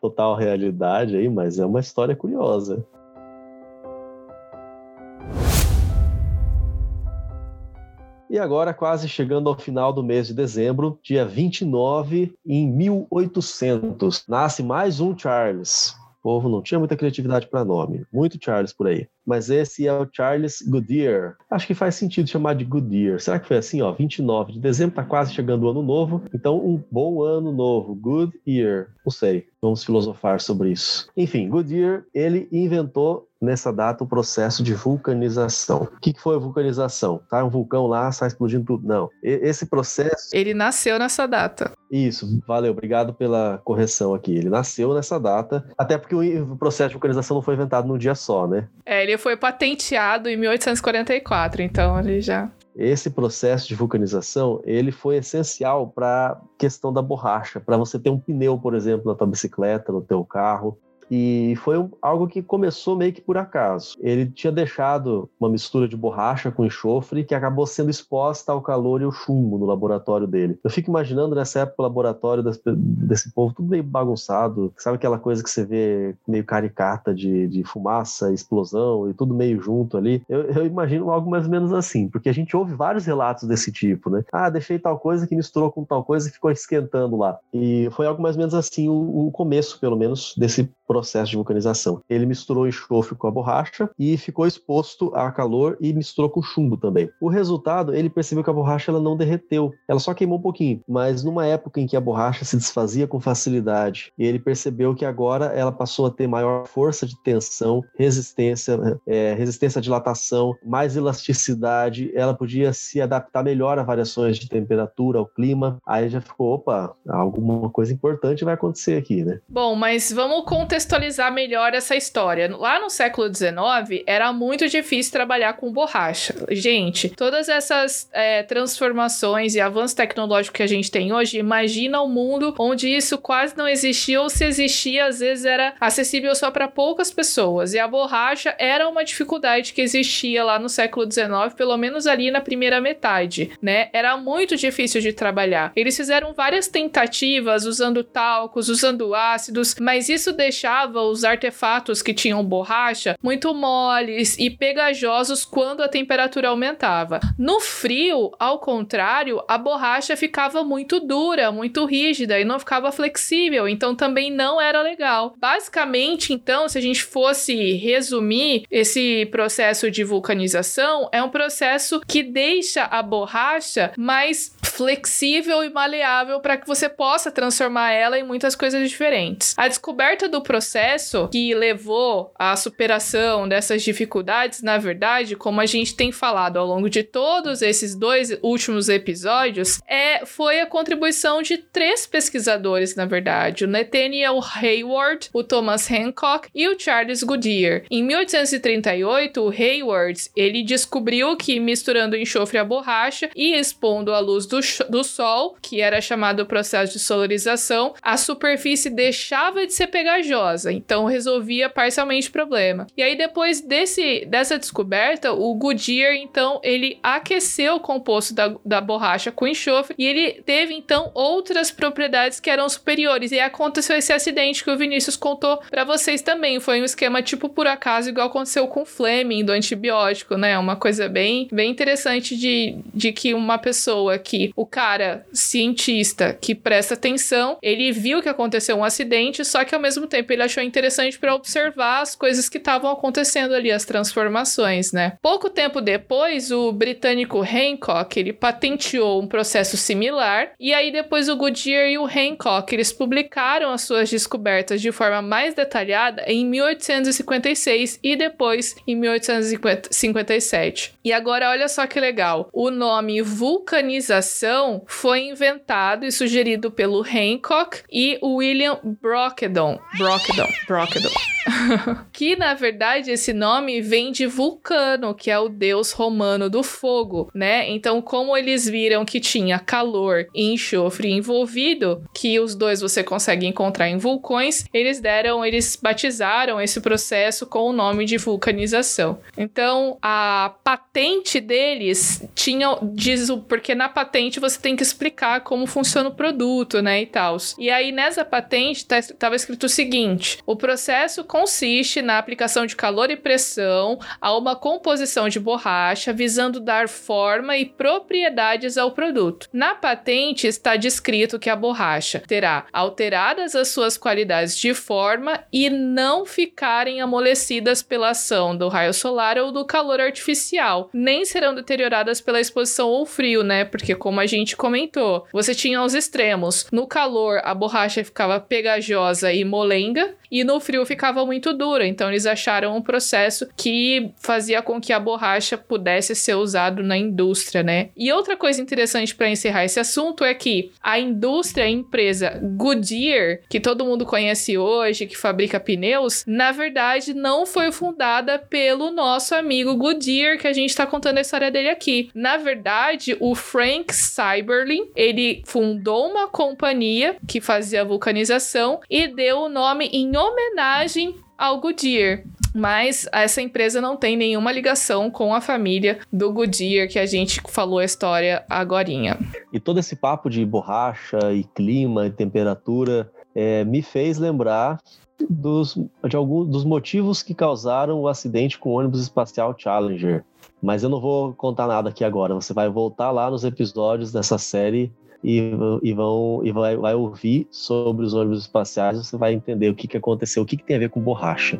[SPEAKER 2] total realidade aí, mas é uma história curiosa. E agora, quase chegando ao final do mês de dezembro, dia 29, em 1800, nasce mais um Charles. O povo não tinha muita criatividade para nome. Muito Charles por aí mas esse é o Charles Goodyear. Acho que faz sentido chamar de Goodyear. Será que foi assim, ó? 29 de dezembro, tá quase chegando o ano novo, então um bom ano novo. Good year. Não sei, vamos filosofar sobre isso. Enfim, Goodyear, ele inventou nessa data o processo de vulcanização. O que foi a vulcanização? Tá um vulcão lá, sai explodindo tudo. Não. Esse processo.
[SPEAKER 1] Ele nasceu nessa data.
[SPEAKER 2] Isso, valeu, obrigado pela correção aqui. Ele nasceu nessa data, até porque o processo de vulcanização não foi inventado num dia só, né?
[SPEAKER 1] É, ele foi patenteado em 1844, então ele já
[SPEAKER 2] esse processo de vulcanização ele foi essencial para a questão da borracha, para você ter um pneu, por exemplo, na tua bicicleta, no teu carro. E foi algo que começou meio que por acaso. Ele tinha deixado uma mistura de borracha com enxofre que acabou sendo exposta ao calor e ao chumbo no laboratório dele. Eu fico imaginando nessa época o laboratório das, desse povo tudo meio bagunçado. Sabe aquela coisa que você vê meio caricata de, de fumaça, explosão e tudo meio junto ali? Eu, eu imagino algo mais ou menos assim, porque a gente ouve vários relatos desse tipo, né? Ah, deixei tal coisa que misturou com tal coisa e ficou esquentando lá. E foi algo mais ou menos assim o, o começo, pelo menos, desse processo de vulcanização. Ele misturou enxofre com a borracha e ficou exposto a calor e misturou com chumbo também. O resultado, ele percebeu que a borracha ela não derreteu, ela só queimou um pouquinho, mas numa época em que a borracha se desfazia com facilidade, ele percebeu que agora ela passou a ter maior força de tensão, resistência, é, resistência à dilatação, mais elasticidade, ela podia se adaptar melhor a variações de temperatura, ao clima. Aí já ficou, opa, alguma coisa importante vai acontecer aqui, né?
[SPEAKER 1] Bom, mas vamos contar contextualizar melhor essa história. Lá no século XIX, era muito difícil trabalhar com borracha. Gente, todas essas é, transformações e avanços tecnológicos que a gente tem hoje, imagina um mundo onde isso quase não existia, ou se existia, às vezes era acessível só para poucas pessoas. E a borracha era uma dificuldade que existia lá no século XIX, pelo menos ali na primeira metade, né? Era muito difícil de trabalhar. Eles fizeram várias tentativas usando talcos, usando ácidos, mas isso deixava deixava os artefatos que tinham borracha muito moles e pegajosos quando a temperatura aumentava. No frio, ao contrário, a borracha ficava muito dura, muito rígida e não ficava flexível, então também não era legal. Basicamente, então, se a gente fosse resumir esse processo de vulcanização, é um processo que deixa a borracha mais flexível e maleável para que você possa transformar ela em muitas coisas diferentes. A descoberta do processo que levou à superação dessas dificuldades, na verdade, como a gente tem falado ao longo de todos esses dois últimos episódios, é foi a contribuição de três pesquisadores, na verdade, o Nathaniel Hayward, o Thomas Hancock e o Charles Goodyear. Em 1838, o Hayward ele descobriu que misturando enxofre à borracha e expondo a luz do, do sol, que era chamado processo de solarização, a superfície deixava de ser pegajosa então resolvia parcialmente o problema. E aí depois desse dessa descoberta, o Goodyear então ele aqueceu o composto da, da borracha com enxofre e ele teve então outras propriedades que eram superiores. E aconteceu esse acidente que o Vinícius contou para vocês também. Foi um esquema tipo por acaso igual aconteceu com o Fleming do antibiótico, né? Uma coisa bem bem interessante de, de que uma pessoa que o cara cientista que presta atenção, ele viu que aconteceu um acidente, só que ao mesmo tempo ele achou interessante para observar as coisas que estavam acontecendo ali, as transformações, né? Pouco tempo depois, o britânico Hancock, ele patenteou um processo similar, e aí depois o Goodyear e o Hancock, eles publicaram as suas descobertas de forma mais detalhada em 1856 e depois em 1857. E agora olha só que legal, o nome vulcanização foi inventado e sugerido pelo Hancock e o William Brockdon. Brockdon. Brockdon. que na verdade esse nome vem de Vulcano, que é o deus romano do fogo, né? Então, como eles viram que tinha calor e enxofre envolvido, que os dois você consegue encontrar em vulcões, eles deram, eles batizaram esse processo com o nome de vulcanização. Então, a patente deles tinha diz porque na patente você tem que explicar como funciona o produto, né, e tal. E aí nessa patente tá, tava escrito o seguinte: o processo consiste na aplicação de calor e pressão a uma composição de borracha, visando dar forma e propriedades ao produto. Na patente está descrito que a borracha terá alteradas as suas qualidades de forma e não ficarem amolecidas pela ação do raio solar ou do calor artificial, nem serão deterioradas pela exposição ou frio, né? Porque como a gente comentou, você tinha os extremos. No calor, a borracha ficava pegajosa e molenga, e no frio ficava muito dura. Então eles acharam um processo que fazia com que a borracha pudesse ser usado na indústria, né? E outra coisa interessante para encerrar esse assunto é que a indústria, a empresa Goodyear, que todo mundo conhece hoje, que fabrica pneus, na verdade não foi fundada pelo nosso amigo Goodyear, que a gente está contando a história dele aqui. Na verdade, o Frank Cyberlin, ele fundou uma companhia que fazia vulcanização e deu o nome em homenagem ao Goodyear. Mas essa empresa não tem nenhuma ligação com a família do Goodyear que a gente falou a história agorinha.
[SPEAKER 2] E todo esse papo de borracha e clima e temperatura é, me fez lembrar dos, de alguns dos motivos que causaram o acidente com o ônibus espacial Challenger. Mas eu não vou contar nada aqui agora. Você vai voltar lá nos episódios dessa série e, e vão e vai, vai ouvir sobre os ônibus espaciais, você vai entender o que, que aconteceu, o que, que tem a ver com borracha.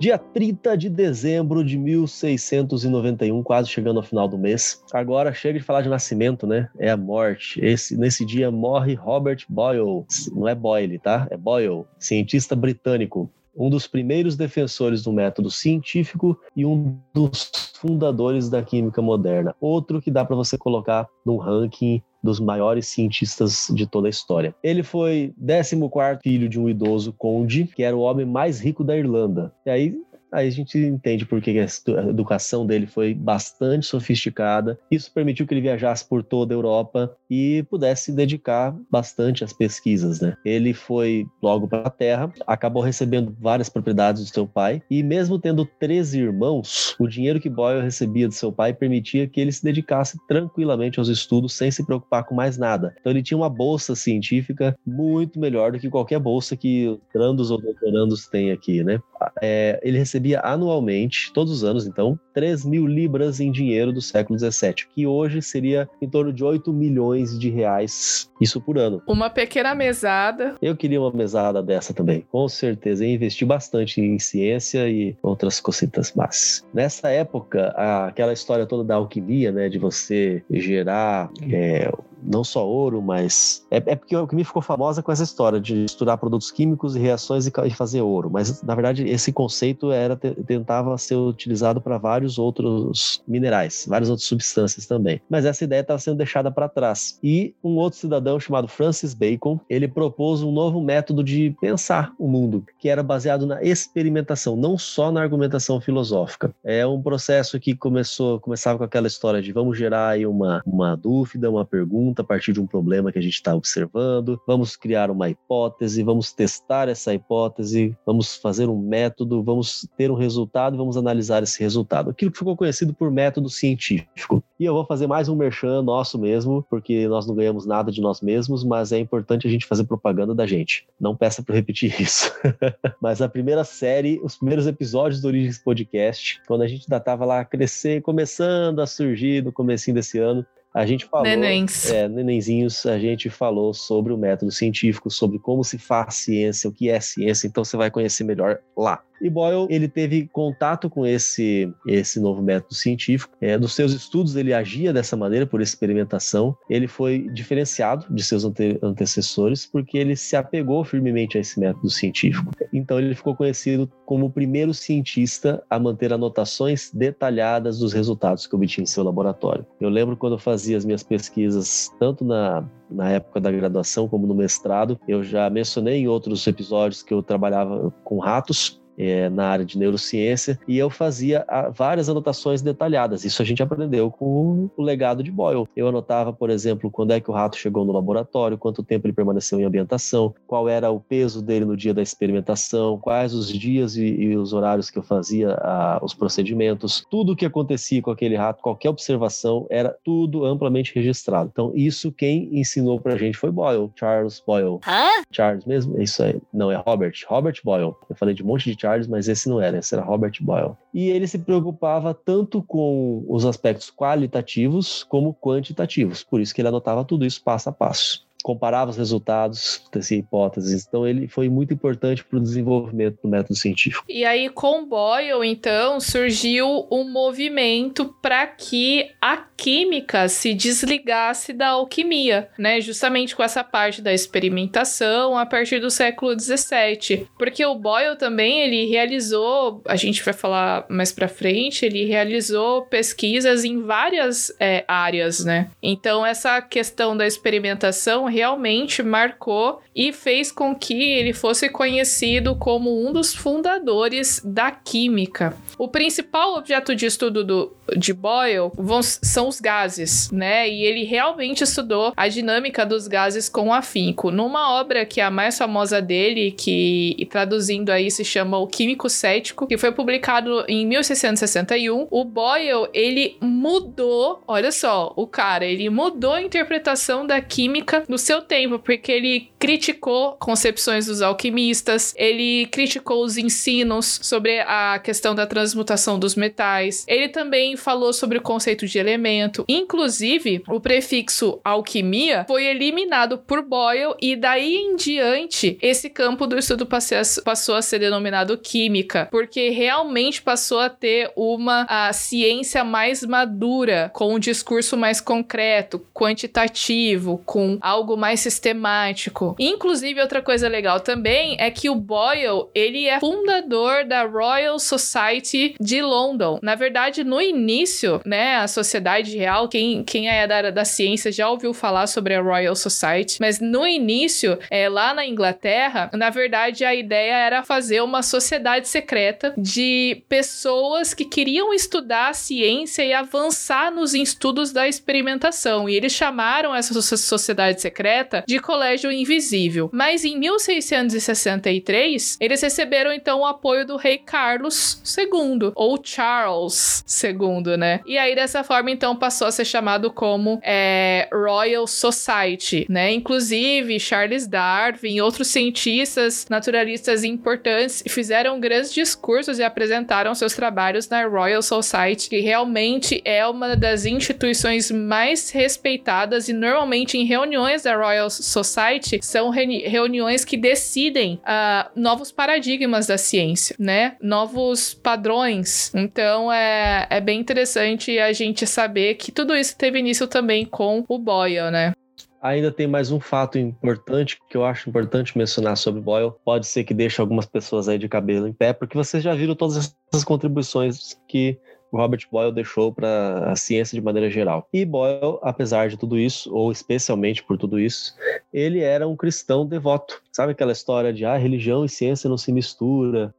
[SPEAKER 2] Dia 30 de dezembro de 1691, quase chegando ao final do mês. Agora chega de falar de nascimento, né? É a morte. Esse, nesse dia morre Robert Boyle. Não é Boyle, tá? É Boyle, cientista britânico um dos primeiros defensores do método científico e um dos fundadores da química moderna. Outro que dá para você colocar no ranking dos maiores cientistas de toda a história. Ele foi 14º filho de um idoso conde, que era o homem mais rico da Irlanda. E aí Aí a gente entende por que a educação dele foi bastante sofisticada. Isso permitiu que ele viajasse por toda a Europa e pudesse se dedicar bastante às pesquisas, né? Ele foi logo para a Terra, acabou recebendo várias propriedades do seu pai e mesmo tendo 13 irmãos, o dinheiro que Boyle recebia do seu pai permitia que ele se dedicasse tranquilamente aos estudos sem se preocupar com mais nada. Então ele tinha uma bolsa científica muito melhor do que qualquer bolsa que grandos ou doutorandos têm aqui, né? É, ele recebia anualmente, todos os anos, então, 3 mil libras em dinheiro do século XVII, que hoje seria em torno de 8 milhões de reais, isso por ano.
[SPEAKER 1] Uma pequena mesada.
[SPEAKER 2] Eu queria uma mesada dessa também, com certeza. Eu investi bastante em ciência e outras cositas mas Nessa época, aquela história toda da alquimia, né, de você gerar é, não só ouro, mas. É, é porque o que me ficou famosa com essa história de misturar produtos químicos e reações e, e fazer ouro. Mas, na verdade, esse conceito era tentava ser utilizado para vários outros minerais, várias outras substâncias também. Mas essa ideia estava sendo deixada para trás. E um outro cidadão chamado Francis Bacon, ele propôs um novo método de pensar o mundo, que era baseado na experimentação, não só na argumentação filosófica. É um processo que começou, começava com aquela história de vamos gerar aí uma, uma dúvida, uma pergunta, pergunta a partir de um problema que a gente está observando, vamos criar uma hipótese, vamos testar essa hipótese, vamos fazer um método, vamos ter um resultado e vamos analisar esse resultado. Aquilo que ficou conhecido por método científico. E eu vou fazer mais um merchan nosso mesmo, porque nós não ganhamos nada de nós mesmos, mas é importante a gente fazer propaganda da gente. Não peça para repetir isso. mas a primeira série, os primeiros episódios do Origens Podcast, quando a gente ainda estava lá crescer, começando a surgir no comecinho desse ano, a gente falou,
[SPEAKER 1] Nenéns.
[SPEAKER 2] É, nenenzinhos, a gente falou sobre o método científico, sobre como se faz ciência, o que é ciência, então você vai conhecer melhor lá. E Boyle, ele teve contato com esse, esse novo método científico. É, nos seus estudos, ele agia dessa maneira, por experimentação. Ele foi diferenciado de seus ante antecessores porque ele se apegou firmemente a esse método científico. Então, ele ficou conhecido como o primeiro cientista a manter anotações detalhadas dos resultados que obtinha em seu laboratório. Eu lembro quando eu fazia as minhas pesquisas, tanto na na época da graduação como no mestrado. Eu já mencionei em outros episódios que eu trabalhava com ratos é, na área de neurociência e eu fazia várias anotações detalhadas. Isso a gente aprendeu com o legado de Boyle. Eu anotava, por exemplo, quando é que o rato chegou no laboratório, quanto tempo ele permaneceu em ambientação, qual era o peso dele no dia da experimentação, quais os dias e, e os horários que eu fazia a, os procedimentos, tudo o que acontecia com aquele rato, qualquer observação, era tudo amplamente registrado. Então, isso quem ensinou pra gente foi Boyle, Charles Boyle.
[SPEAKER 3] Hã?
[SPEAKER 2] Charles mesmo? Isso aí. Não, é Robert. Robert Boyle. Eu falei de um monte de Charles Charles, mas esse não era, esse era Robert Boyle. E ele se preocupava tanto com os aspectos qualitativos como quantitativos, por isso que ele anotava tudo isso passo a passo comparava os resultados, tecia hipóteses. Então, ele foi muito importante para o desenvolvimento do método científico.
[SPEAKER 1] E aí, com Boyle, então, surgiu um movimento para que a química se desligasse da alquimia, né? Justamente com essa parte da experimentação a partir do século XVII. Porque o Boyle também, ele realizou, a gente vai falar mais para frente, ele realizou pesquisas em várias é, áreas, né? Então, essa questão da experimentação realmente marcou e fez com que ele fosse conhecido como um dos fundadores da química. O principal objeto de estudo do, de Boyle vão, são os gases, né? E ele realmente estudou a dinâmica dos gases com afinco. Numa obra que é a mais famosa dele, que traduzindo aí se chama O Químico Cético, que foi publicado em 1661, o Boyle, ele mudou, olha só, o cara, ele mudou a interpretação da química no seu tempo, porque ele criticou concepções dos alquimistas, ele criticou os ensinos sobre a questão da transmutação dos metais. Ele também falou sobre o conceito de elemento. Inclusive, o prefixo alquimia foi eliminado por Boyle e daí em diante esse campo do estudo passou a ser denominado química, porque realmente passou a ter uma a ciência mais madura, com um discurso mais concreto, quantitativo, com algo mais sistemático. Inclusive, outra coisa legal também é que o Boyle, ele é fundador da Royal Society de London. Na verdade, no início, né, a Sociedade Real, quem, quem é da área da ciência já ouviu falar sobre a Royal Society, mas no início, é, lá na Inglaterra, na verdade, a ideia era fazer uma sociedade secreta de pessoas que queriam estudar a ciência e avançar nos estudos da experimentação. E eles chamaram essa sociedade secreta de Colégio Invisível. Mas em 1663, eles receberam então o apoio do rei Carlos II, ou Charles II, né? E aí dessa forma então passou a ser chamado como é, Royal Society, né? Inclusive Charles Darwin e outros cientistas naturalistas importantes fizeram grandes discursos e apresentaram seus trabalhos na Royal Society, que realmente é uma das instituições mais respeitadas e normalmente em reuniões da Royal Society são reuniões que decidem uh, novos paradigmas da ciência, né? Novos padrões. Então é, é bem interessante a gente saber que tudo isso teve início também com o Boyle, né?
[SPEAKER 2] Ainda tem mais um fato importante que eu acho importante mencionar sobre Boyle. Pode ser que deixe algumas pessoas aí de cabelo em pé, porque vocês já viram todas essas contribuições que Robert Boyle deixou para a ciência de maneira geral. E Boyle, apesar de tudo isso, ou especialmente por tudo isso, ele era um cristão devoto. Sabe aquela história de ah, religião e ciência não se mistura?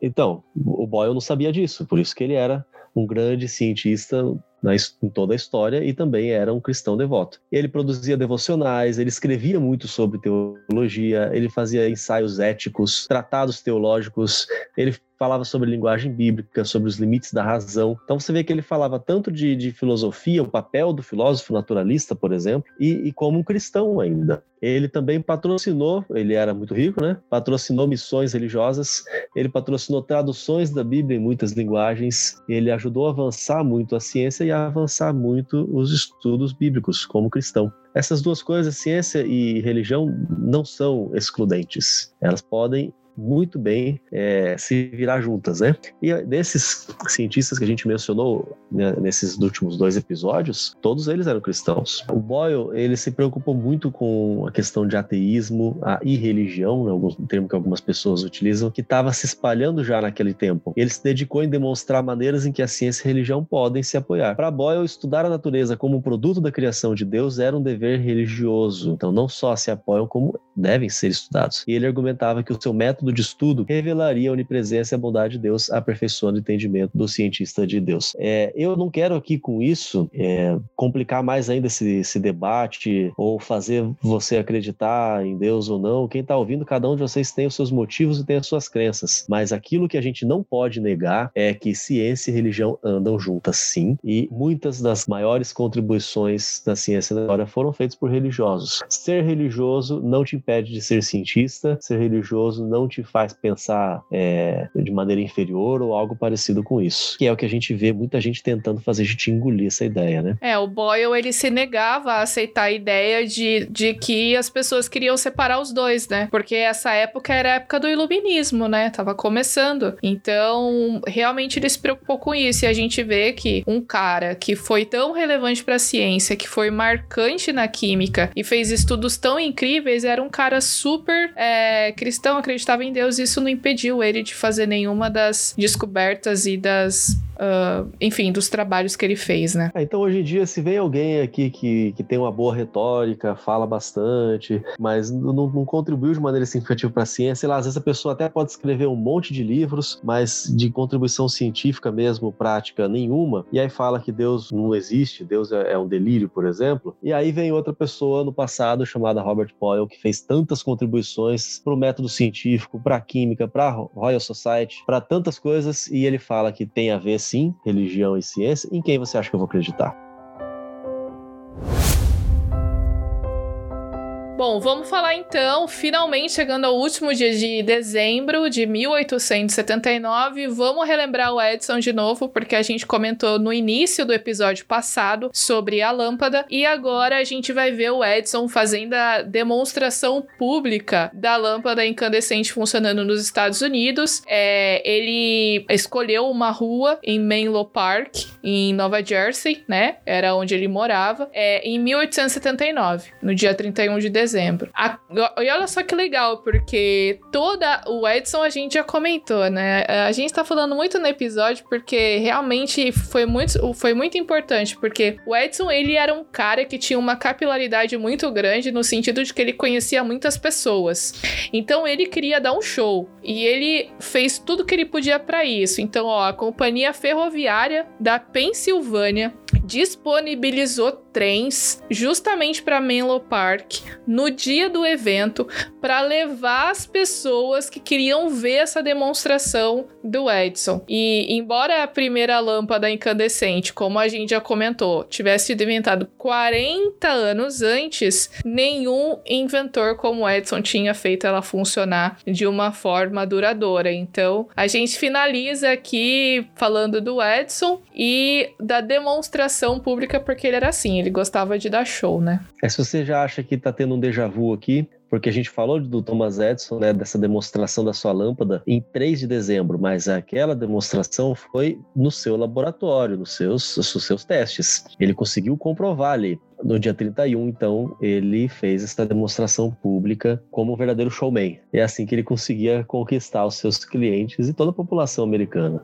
[SPEAKER 2] Então, o Boyle não sabia disso, por isso que ele era um grande cientista na, em toda a história e também era um cristão devoto. Ele produzia devocionais, ele escrevia muito sobre teologia, ele fazia ensaios éticos, tratados teológicos, ele falava sobre linguagem bíblica, sobre os limites da razão. Então você vê que ele falava tanto de, de filosofia, o papel do filósofo naturalista, por exemplo, e, e, como um cristão ainda. Ele também patrocinou, ele era muito rico, né? Patrocinou missões religiosas, ele patrocinou traduções da Bíblia em muitas linguagens, ele ajudou a avançar muito a ciência e a avançar muito os estudos bíblicos como cristão. Essas duas coisas, ciência e religião, não são excludentes. Elas podem muito bem é, se virar juntas, né? E desses cientistas que a gente mencionou né, nesses últimos dois episódios, todos eles eram cristãos. O Boyle, ele se preocupou muito com a questão de ateísmo, a irreligião, né, algum termo que algumas pessoas utilizam, que estava se espalhando já naquele tempo. Ele se dedicou em demonstrar maneiras em que a ciência e a religião podem se apoiar. Para Boyle, estudar a natureza como um produto da criação de Deus era um dever religioso. Então, não só se apoiam, como devem ser estudados. E ele argumentava que o seu método de estudo revelaria a onipresença e a bondade de Deus, aperfeiçoando o entendimento do cientista de Deus. É, eu não quero aqui com isso é, complicar mais ainda esse, esse, debate ou fazer você acreditar em Deus ou não. Quem está ouvindo, cada um de vocês tem os seus motivos e tem as suas crenças. Mas aquilo que a gente não pode negar é que ciência e religião andam juntas, sim. E muitas das maiores contribuições da ciência da história foram feitas por religiosos. Ser religioso não te impede de ser cientista, ser religioso não te faz pensar é, de maneira inferior ou algo parecido com isso. Que é o que a gente vê muita gente tentando fazer a gente engolir essa ideia, né?
[SPEAKER 1] É, o Boyle ele se negava a aceitar a ideia de, de que as pessoas queriam separar os dois, né? Porque essa época era a época do iluminismo, né? Tava começando. Então, realmente ele se preocupou com isso. E a gente vê que um cara que foi tão relevante para a ciência, que foi marcante na química e fez estudos tão incríveis, era um cara super é, cristão, acreditava em Deus. E isso não impediu ele de fazer nenhuma das descobertas e das uh, enfim, dos trabalhos que ele fez, né?
[SPEAKER 2] É, então, hoje em dia, se vem alguém aqui que, que tem uma boa retórica, fala bastante, mas não, não contribuiu de maneira significativa para a ciência, sei lá, às vezes a pessoa até pode escrever um monte de livros, mas de contribuição científica mesmo, prática nenhuma, e aí fala que Deus não existe, Deus é, é um delírio, por exemplo, e aí vem outra pessoa no passado chamada Robert Boyle, que fez tantas contribuições para o método científico, para a química, para a Royal Society, para tantas coisas, e ele fala que tem a ver sim, religião e ciência, em quem você acha que eu vou acreditar?
[SPEAKER 1] Bom, vamos falar então, finalmente chegando ao último dia de dezembro de 1879, vamos relembrar o Edison de novo, porque a gente comentou no início do episódio passado sobre a lâmpada, e agora a gente vai ver o Edison fazendo a demonstração pública da lâmpada incandescente funcionando nos Estados Unidos. É, ele escolheu uma rua em Menlo Park, em Nova Jersey, né? Era onde ele morava, é, em 1879, no dia 31 de dezembro dezembro. A, e olha só que legal, porque toda o Edson a gente já comentou, né? A gente tá falando muito no episódio porque realmente foi muito, foi muito importante, porque o Edson ele era um cara que tinha uma capilaridade muito grande no sentido de que ele conhecia muitas pessoas. Então ele queria dar um show e ele fez tudo que ele podia para isso. Então, ó, a companhia ferroviária da Pensilvânia disponibilizou trens justamente para Menlo Park no dia do evento para levar as pessoas que queriam ver essa demonstração do Edison. E embora a primeira lâmpada incandescente, como a gente já comentou, tivesse sido inventado 40 anos antes, nenhum inventor como Edison tinha feito ela funcionar de uma forma duradoura. Então, a gente finaliza aqui falando do Edison e da demonstração pública porque ele era assim, ele gostava de dar show, né?
[SPEAKER 2] É, se você já acha que tá tendo um déjà vu aqui, porque a gente falou do Thomas Edison, né, dessa demonstração da sua lâmpada em 3 de dezembro, mas aquela demonstração foi no seu laboratório, nos seus, nos seus testes. Ele conseguiu comprovar ali. No dia 31, então, ele fez essa demonstração pública como um verdadeiro showman. É assim que ele conseguia conquistar os seus clientes e toda a população americana.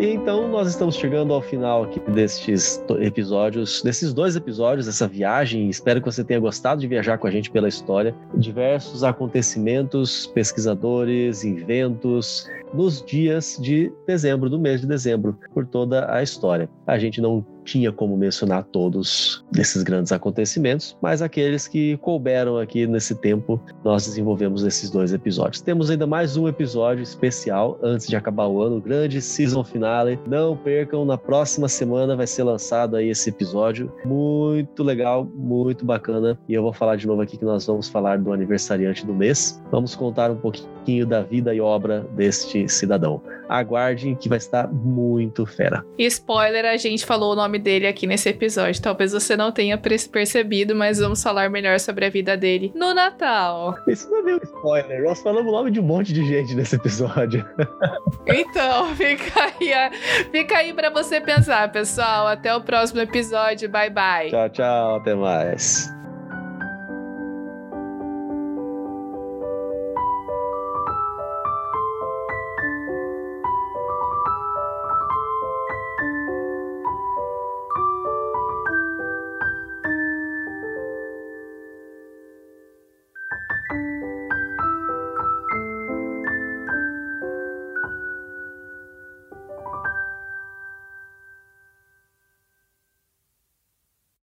[SPEAKER 2] E então nós estamos chegando ao final aqui destes episódios, desses dois episódios, dessa viagem. Espero que você tenha gostado de viajar com a gente pela história. Diversos acontecimentos, pesquisadores, inventos, nos dias de dezembro, do mês de dezembro, por toda a história. A gente não tinha como mencionar todos desses grandes acontecimentos, mas aqueles que couberam aqui nesse tempo, nós desenvolvemos esses dois episódios. Temos ainda mais um episódio especial antes de acabar o ano, grande season finale. Não percam, na próxima semana vai ser lançado aí esse episódio. Muito legal, muito bacana. E eu vou falar de novo aqui que nós vamos falar do aniversariante do mês. Vamos contar um pouquinho da vida e obra deste cidadão. Aguardem que vai estar muito fera.
[SPEAKER 1] Spoiler, a gente falou o nome dele aqui nesse episódio. Talvez você não tenha percebido, mas vamos falar melhor sobre a vida dele no Natal.
[SPEAKER 2] Isso não é meio spoiler. Nós falamos o nome de um monte de gente nesse episódio.
[SPEAKER 1] então, fica aí, fica aí para você pensar, pessoal. Até o próximo episódio. Bye, bye.
[SPEAKER 2] Tchau, tchau. Até mais.